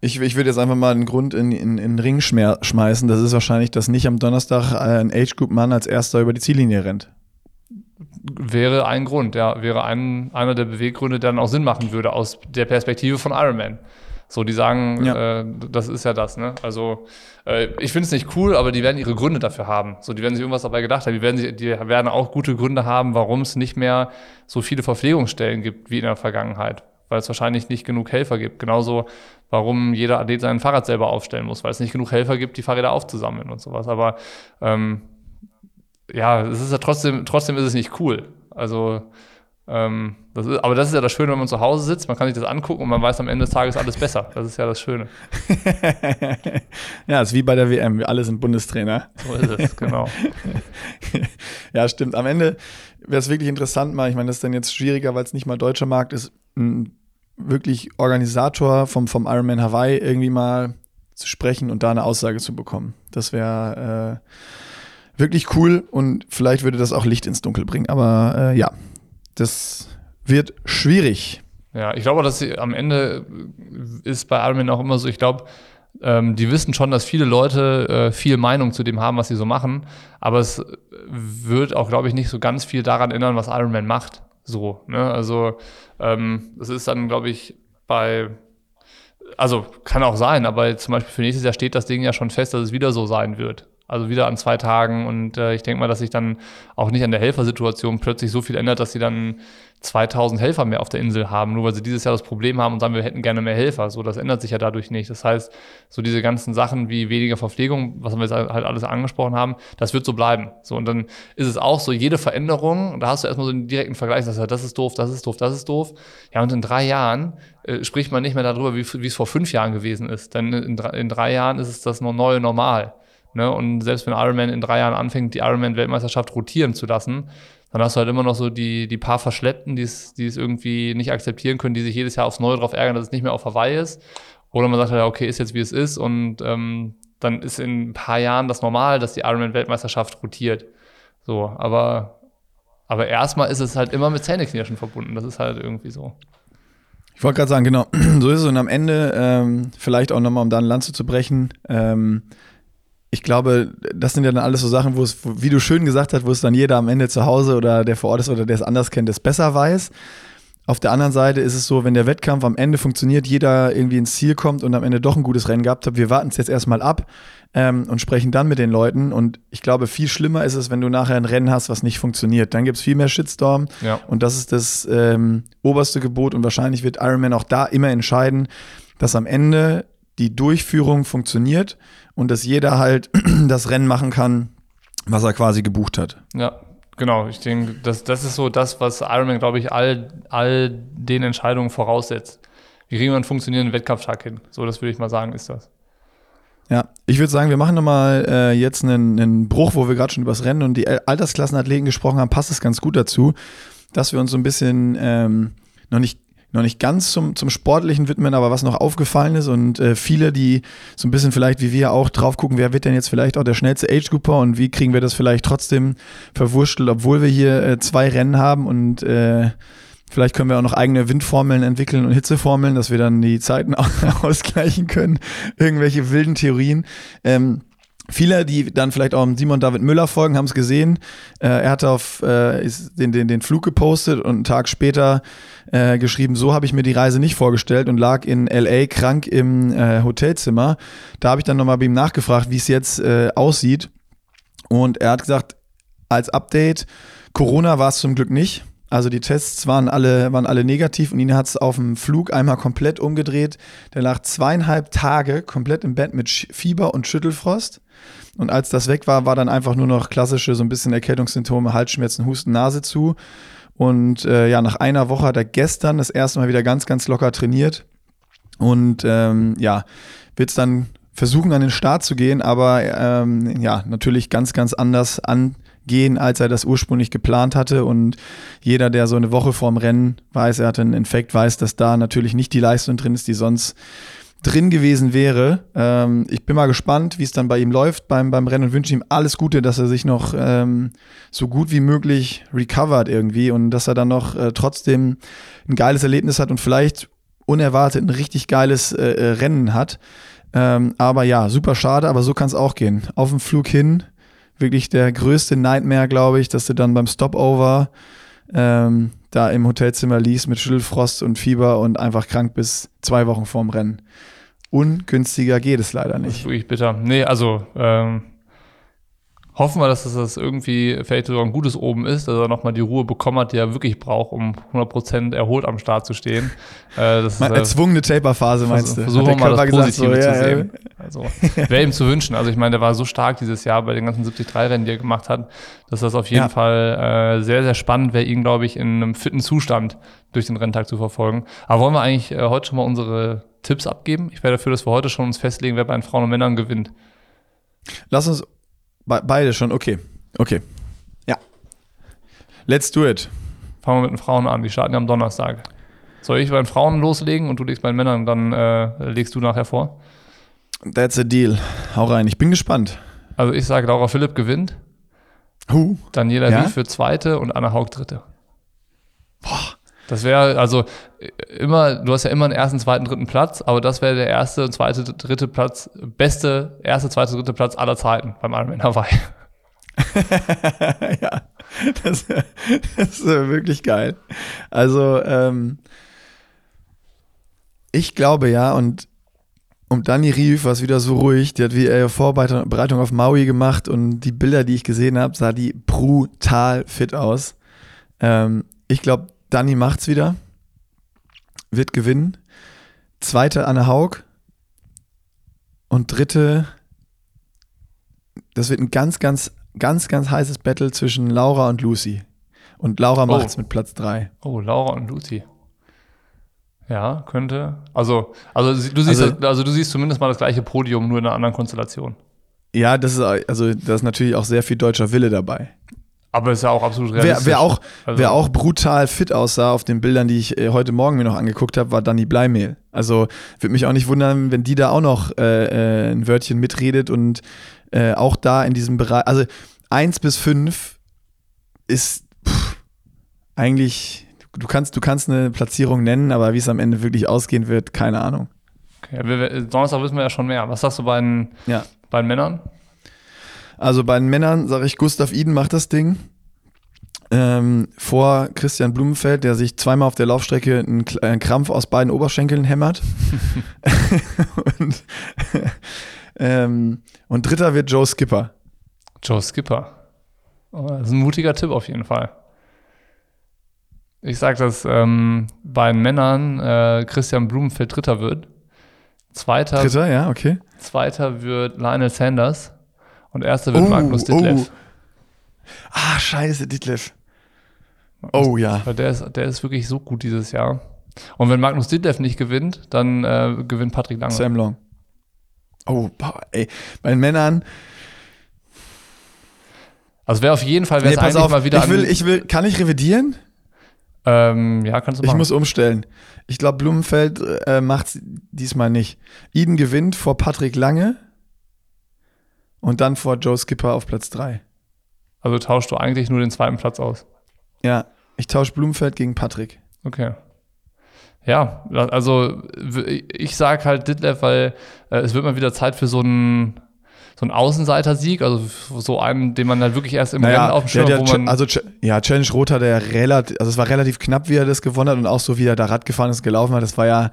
B: ich, ich würde jetzt einfach mal einen Grund in, in, in den Ring schmeißen. Das ist wahrscheinlich, dass nicht am Donnerstag ein Age Group Mann als erster über die Ziellinie rennt
A: wäre ein Grund, ja, wäre ein, einer der Beweggründe, der dann auch Sinn machen würde aus der Perspektive von Iron Man. So, die sagen, ja. äh, das ist ja das, ne? Also, äh, ich finde es nicht cool, aber die werden ihre Gründe dafür haben. So, die werden sich irgendwas dabei gedacht haben. Die werden, sich, die werden auch gute Gründe haben, warum es nicht mehr so viele Verpflegungsstellen gibt wie in der Vergangenheit. Weil es wahrscheinlich nicht genug Helfer gibt. Genauso, warum jeder Athlet sein Fahrrad selber aufstellen muss, weil es nicht genug Helfer gibt, die Fahrräder aufzusammeln und sowas. Aber ähm, ja, es ist ja trotzdem, trotzdem ist es nicht cool. Also, ähm, das ist, aber das ist ja das Schöne, wenn man zu Hause sitzt, man kann sich das angucken und man weiß am Ende des Tages alles besser. Das ist ja das Schöne.
B: ja, es ist wie bei der WM, wir alle sind Bundestrainer.
A: So ist es, genau.
B: ja, stimmt. Am Ende wäre es wirklich interessant mal, ich meine, das ist dann jetzt schwieriger, weil es nicht mal deutscher Markt ist, ein wirklich Organisator vom, vom Ironman Hawaii irgendwie mal zu sprechen und da eine Aussage zu bekommen. Das wäre äh, wirklich cool und vielleicht würde das auch Licht ins Dunkel bringen. Aber äh, ja, das wird schwierig.
A: Ja, ich glaube, dass sie, am Ende ist bei Ironman auch immer so, ich glaube, ähm, die wissen schon, dass viele Leute äh, viel Meinung zu dem haben, was sie so machen, aber es wird auch, glaube ich, nicht so ganz viel daran erinnern, was Ironman macht. So, ne? Also, ähm, es ist dann, glaube ich, bei also kann auch sein, aber zum Beispiel für nächstes Jahr steht das Ding ja schon fest, dass es wieder so sein wird. Also wieder an zwei Tagen und äh, ich denke mal, dass sich dann auch nicht an der Helfersituation plötzlich so viel ändert, dass sie dann 2000 Helfer mehr auf der Insel haben, nur weil sie dieses Jahr das Problem haben und sagen, wir hätten gerne mehr Helfer. So, das ändert sich ja dadurch nicht. Das heißt, so diese ganzen Sachen wie weniger Verpflegung, was wir jetzt halt alles angesprochen haben, das wird so bleiben. So, und dann ist es auch so, jede Veränderung, da hast du erstmal so einen direkten Vergleich, das, das ist doof, das ist doof, das ist doof. Ja, und in drei Jahren äh, spricht man nicht mehr darüber, wie, wie es vor fünf Jahren gewesen ist. Denn in, in drei Jahren ist es das neue Normal. Ne? Und selbst wenn Ironman in drei Jahren anfängt, die Ironman-Weltmeisterschaft rotieren zu lassen, dann hast du halt immer noch so die, die paar Verschleppten, die es, irgendwie nicht akzeptieren können, die sich jedes Jahr aufs Neue darauf ärgern, dass es nicht mehr auf Hawaii ist. Oder man sagt halt, okay, ist jetzt wie es ist und ähm, dann ist in ein paar Jahren das normal, dass die Ironman-Weltmeisterschaft rotiert. So, aber, aber erstmal ist es halt immer mit Zähneknirschen verbunden. Das ist halt irgendwie so.
B: Ich wollte gerade sagen, genau, so ist es. Und am Ende, ähm, vielleicht auch nochmal, um da eine Lanze zu brechen, ähm, ich glaube, das sind ja dann alles so Sachen, wo es, wie du schön gesagt hast, wo es dann jeder am Ende zu Hause oder der vor Ort ist oder der es anders kennt, es besser weiß. Auf der anderen Seite ist es so, wenn der Wettkampf am Ende funktioniert, jeder irgendwie ins Ziel kommt und am Ende doch ein gutes Rennen gehabt hat, wir warten es jetzt erstmal ab ähm, und sprechen dann mit den Leuten. Und ich glaube, viel schlimmer ist es, wenn du nachher ein Rennen hast, was nicht funktioniert. Dann gibt es viel mehr Shitstorm. Ja. Und das ist das ähm, oberste Gebot. Und wahrscheinlich wird Ironman auch da immer entscheiden, dass am Ende die Durchführung funktioniert und dass jeder halt das Rennen machen kann, was er quasi gebucht hat.
A: Ja, genau. Ich denke, das, das ist so das, was Ironman, glaube ich, all, all den Entscheidungen voraussetzt. Wie kriegen wir einen funktionierenden Wettkampftag hin? So, das würde ich mal sagen, ist das.
B: Ja, ich würde sagen, wir machen nochmal äh, jetzt einen, einen Bruch, wo wir gerade schon über das Rennen und die Altersklassenathleten gesprochen haben, passt es ganz gut dazu, dass wir uns so ein bisschen ähm, noch nicht noch nicht ganz zum, zum Sportlichen widmen, aber was noch aufgefallen ist und äh, viele, die so ein bisschen vielleicht wie wir auch drauf gucken, wer wird denn jetzt vielleicht auch der schnellste Age Grouper und wie kriegen wir das vielleicht trotzdem verwurschtelt, obwohl wir hier äh, zwei Rennen haben und äh, vielleicht können wir auch noch eigene Windformeln entwickeln und Hitzeformeln, dass wir dann die Zeiten ausgleichen können. Irgendwelche wilden Theorien. Ähm, Viele, die dann vielleicht auch Simon David Müller folgen, haben es gesehen. Äh, er hatte auf äh, den, den, den Flug gepostet und einen Tag später äh, geschrieben, so habe ich mir die Reise nicht vorgestellt und lag in LA krank im äh, Hotelzimmer. Da habe ich dann nochmal bei ihm nachgefragt, wie es jetzt äh, aussieht. Und er hat gesagt, als Update, Corona war es zum Glück nicht. Also die Tests waren alle, waren alle negativ und ihn hat es auf dem Flug einmal komplett umgedreht. Der lag zweieinhalb Tage komplett im Bett mit Fieber und Schüttelfrost. Und als das weg war, war dann einfach nur noch klassische, so ein bisschen Erkältungssymptome, Halsschmerzen, Husten, Nase zu. Und äh, ja, nach einer Woche hat er gestern das erste Mal wieder ganz, ganz locker trainiert. Und ähm, ja, wird es dann versuchen, an den Start zu gehen, aber ähm, ja, natürlich ganz, ganz anders an gehen, als er das ursprünglich geplant hatte. Und jeder, der so eine Woche vorm Rennen weiß, er hatte einen Infekt, weiß, dass da natürlich nicht die Leistung drin ist, die sonst drin gewesen wäre. Ähm, ich bin mal gespannt, wie es dann bei ihm läuft beim, beim Rennen und wünsche ihm alles Gute, dass er sich noch ähm, so gut wie möglich recovert irgendwie und dass er dann noch äh, trotzdem ein geiles Erlebnis hat und vielleicht unerwartet ein richtig geiles äh, äh Rennen hat. Ähm, aber ja, super schade, aber so kann es auch gehen. Auf dem Flug hin wirklich der größte Nightmare, glaube ich, dass du dann beim Stopover ähm, da im Hotelzimmer liegst mit Schüttelfrost und Fieber und einfach krank bis zwei Wochen vorm Rennen. Ungünstiger geht es leider nicht. Das ist
A: wirklich bitter. Nee, also ähm, hoffen wir, dass das irgendwie vielleicht sogar ein gutes Oben ist, dass er nochmal die Ruhe bekommen hat, die er wirklich braucht, um 100% erholt am Start zu stehen.
B: Äh, das ist, äh, erzwungene Taper-Phase meinst du?
A: Versuchen wir mal das Positive so, zu ja, sehen. Ja. Also wäre ihm zu wünschen. Also ich meine, der war so stark dieses Jahr bei den ganzen 73-Rennen, die er gemacht hat, dass das auf jeden ja. Fall äh, sehr, sehr spannend wäre, ihn, glaube ich, in einem fitten Zustand durch den Renntag zu verfolgen. Aber wollen wir eigentlich äh, heute schon mal unsere Tipps abgeben? Ich wäre dafür, dass wir heute schon uns festlegen, wer bei den Frauen und Männern gewinnt.
B: Lass uns Be beide schon, okay. Okay. Ja. Let's do it.
A: Fangen wir mit den Frauen an. Die starten ja am Donnerstag. Soll ich bei den Frauen loslegen und du legst bei den Männern, dann äh, legst du nachher vor?
B: That's a deal. Hau rein. Ich bin gespannt.
A: Also ich sage, Laura Philipp gewinnt.
B: Huh.
A: Daniela ja? Wie für zweite und Anna Haug dritte. Boah. Das wäre also immer, du hast ja immer einen ersten, zweiten, dritten Platz, aber das wäre der erste, zweite, dritte Platz, beste erste, zweite, dritte Platz aller Zeiten beim Ironman Hawaii.
B: ja, das, das, ist wirklich geil. Also, ähm, ich glaube ja, und um Dani Rief war es wieder so ruhig. Die hat wie ihre Vorbereitung auf Maui gemacht und die Bilder, die ich gesehen habe, sah die brutal fit aus. Ähm, ich glaube, Dani macht's wieder. Wird gewinnen. Zweite Anne Haug. Und dritte, das wird ein ganz, ganz, ganz, ganz heißes Battle zwischen Laura und Lucy. Und Laura macht's mit Platz drei.
A: Oh, Laura und Lucy. Ja, könnte. Also, also du siehst, also, also, du siehst zumindest mal das gleiche Podium, nur in einer anderen Konstellation.
B: Ja, das ist also da ist natürlich auch sehr viel deutscher Wille dabei.
A: Aber ist ja auch absolut realistisch.
B: Wer, wer auch, also, wer auch brutal fit aussah auf den Bildern, die ich äh, heute Morgen mir noch angeguckt habe, war Danny Bleimehl. Also würde mich auch nicht wundern, wenn die da auch noch äh, äh, ein Wörtchen mitredet und äh, auch da in diesem Bereich. Also eins bis fünf ist pff, eigentlich du kannst, du kannst eine Platzierung nennen, aber wie es am Ende wirklich ausgehen wird, keine Ahnung.
A: Okay, wir, Donnerstag wissen wir ja schon mehr. Was sagst du bei den, ja. bei den Männern?
B: Also bei den Männern sage ich, Gustav Iden macht das Ding. Ähm, vor Christian Blumenfeld, der sich zweimal auf der Laufstrecke einen, einen Krampf aus beiden Oberschenkeln hämmert. und, ähm, und dritter wird Joe Skipper.
A: Joe Skipper. Oh, das ist ein mutiger Tipp auf jeden Fall. Ich sage, dass ähm, bei den Männern äh, Christian Blumenfeld Dritter wird. Zweiter,
B: Dritter, ja, okay.
A: Zweiter wird Lionel Sanders und erster wird oh, Magnus Ditlev.
B: Oh. Ah, scheiße, Ditlev. Oh ja.
A: Der ist, der ist wirklich so gut dieses Jahr. Und wenn Magnus Ditlev nicht gewinnt, dann äh, gewinnt Patrick Lange.
B: Sam Long. Oh, ey. Bei den Männern.
A: Also wäre auf jeden Fall, wäre es nee, eigentlich auf, mal wieder.
B: Ich will, ich will, kann ich revidieren?
A: Ähm, ja, kannst du machen.
B: Ich muss umstellen. Ich glaube, Blumenfeld äh, macht es diesmal nicht. Eden gewinnt vor Patrick Lange und dann vor Joe Skipper auf Platz 3.
A: Also tauschst du eigentlich nur den zweiten Platz aus?
B: Ja, ich tausche Blumenfeld gegen Patrick.
A: Okay. Ja, also ich sag halt Ditlev, weil äh, es wird mal wieder Zeit für so einen so ein Außenseiter-Sieg, also so einen, den man halt wirklich erst im naja, Rennen auf dem Schirm
B: hat. Also ja, Challenge Rot hat er relativ, also es war relativ knapp, wie er das gewonnen hat und auch so, wie er da Rad gefahren ist, gelaufen hat, das war ja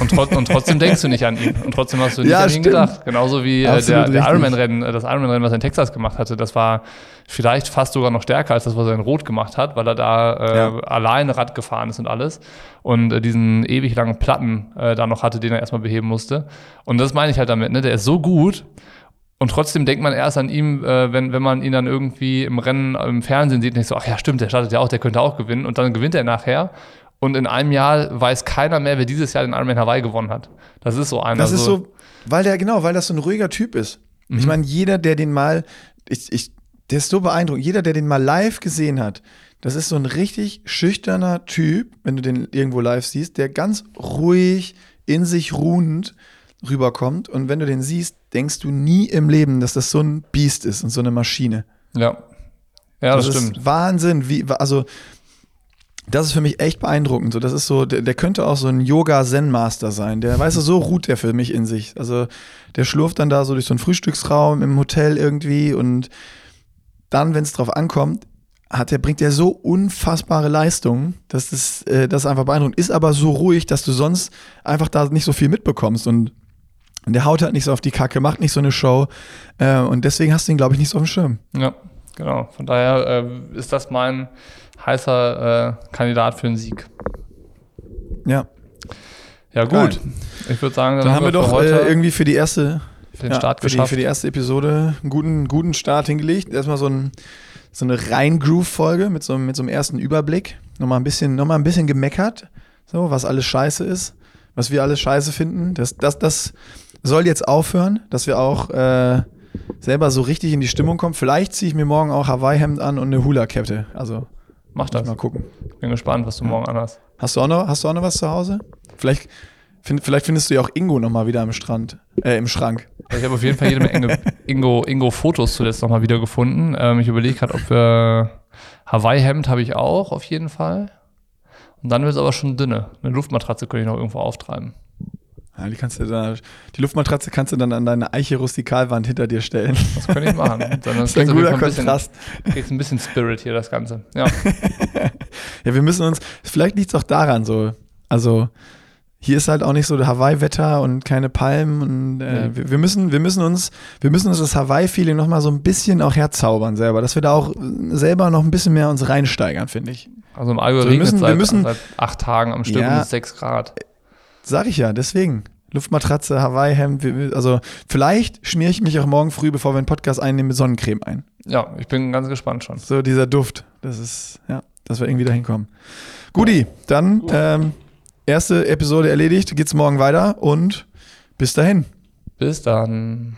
A: und, trot und, trotzdem denkst du nicht an ihn. Und trotzdem hast du nicht ja, an ihn stimmt. gedacht. Genauso wie äh, der, der Ironman-Rennen, äh, das Ironman-Rennen, was er in Texas gemacht hatte, das war vielleicht fast sogar noch stärker als das, was er in Rot gemacht hat, weil er da äh, ja. alleine Rad gefahren ist und alles. Und äh, diesen ewig langen Platten äh, da noch hatte, den er erstmal beheben musste. Und das meine ich halt damit, ne? Der ist so gut. Und trotzdem denkt man erst an ihn, äh, wenn, wenn man ihn dann irgendwie im Rennen im Fernsehen sieht, nicht so, ach ja, stimmt, der startet ja auch, der könnte auch gewinnen. Und dann gewinnt er nachher. Und in einem Jahr weiß keiner mehr, wer dieses Jahr den Ironman Hawaii gewonnen hat. Das ist so einer.
B: Das ist so, weil der, genau, weil das so ein ruhiger Typ ist. Mhm. Ich meine, jeder, der den mal, ich, ich, der ist so beeindruckend, jeder, der den mal live gesehen hat, das ist so ein richtig schüchterner Typ, wenn du den irgendwo live siehst, der ganz ruhig, in sich ruhend rüberkommt. Und wenn du den siehst, denkst du nie im Leben, dass das so ein Biest ist und so eine Maschine.
A: Ja. Ja, das, das stimmt.
B: Ist Wahnsinn, wie, also das ist für mich echt beeindruckend. So, das ist so, der, der könnte auch so ein Yoga-Zen-Master sein. Der, weißt so ruht der für mich in sich. Also, der schlurft dann da so durch so einen Frühstücksraum im Hotel irgendwie und dann, wenn es drauf ankommt, hat der, bringt der so unfassbare Leistungen, dass das, äh, das einfach beeindruckend ist, aber so ruhig, dass du sonst einfach da nicht so viel mitbekommst und der haut halt nicht so auf die Kacke, macht nicht so eine Show äh, und deswegen hast du ihn, glaube ich, nicht so auf dem Schirm.
A: Ja, genau. Von daher äh, ist das mein heißer äh, Kandidat für einen Sieg.
B: Ja.
A: Ja, gut. Geil. Ich würde sagen,
B: dann, dann haben wir, wir doch äh, irgendwie für die erste
A: für den Start
B: für
A: geschafft.
B: Die, für die erste Episode einen guten, guten Start hingelegt. Erstmal so, ein, so eine rein Groove-Folge mit so, mit so einem ersten Überblick. Nochmal ein bisschen, nochmal ein bisschen gemeckert, so, was alles scheiße ist, was wir alles scheiße finden. Das, das, das soll jetzt aufhören, dass wir auch äh, selber so richtig in die Stimmung kommen. Vielleicht ziehe ich mir morgen auch Hawaii-Hemd an und eine Hula-Kette. Also
A: Mach das.
B: Mal gucken.
A: Bin gespannt, was du ja. morgen anhast.
B: Hast du auch noch, hast du auch noch was zu Hause? Vielleicht, find, vielleicht findest du ja auch Ingo noch mal wieder am Strand, äh, im Schrank.
A: Ich habe auf jeden Fall jede Menge Ingo, Ingo Fotos zuletzt noch mal wieder gefunden. Ähm, ich überlege gerade, ob wir Hawaii-Hemd habe ich auch auf jeden Fall. Und dann wird es aber schon dünne. Eine Luftmatratze könnte ich noch irgendwo auftreiben.
B: Ja, die, kannst du da, die Luftmatratze kannst du dann an deine Eiche Rustikalwand hinter dir stellen.
A: Das könnte ich machen. Dann
B: das ist ein guter Kontrast.
A: Kriegst ein bisschen Spirit hier, das Ganze. Ja.
B: ja, wir müssen uns, vielleicht liegt es auch daran so, also hier ist halt auch nicht so Hawaii-Wetter und keine Palmen und äh,
A: Nee.
B: wir, wir müssen, wir müssen uns, wir müssen uns das Hawaii-Feeling noch mal so ein bisschen auch herzaubern selber, dass wir da auch selber noch ein bisschen mehr uns reinsteigern, finde ich.
A: Also im Allgäu
B: So, wir
A: regnet
B: müssen- wir
A: seit,
B: müssen-
A: seit acht Tagen am Stück
B: Ja.
A: es ist sechs Grad.
B: Sag ich ja, deswegen. Luftmatratze, Hawaii-Hemd, also vielleicht schmiere ich mich auch morgen früh, bevor wir einen Podcast einnehmen, mit Sonnencreme ein.
A: Ja, ich bin ganz gespannt schon.
B: So dieser Duft, das ist, ja, dass wir irgendwie da hinkommen. Guti, dann ähm, erste Episode erledigt, geht's morgen weiter und bis dahin.
A: Bis dann.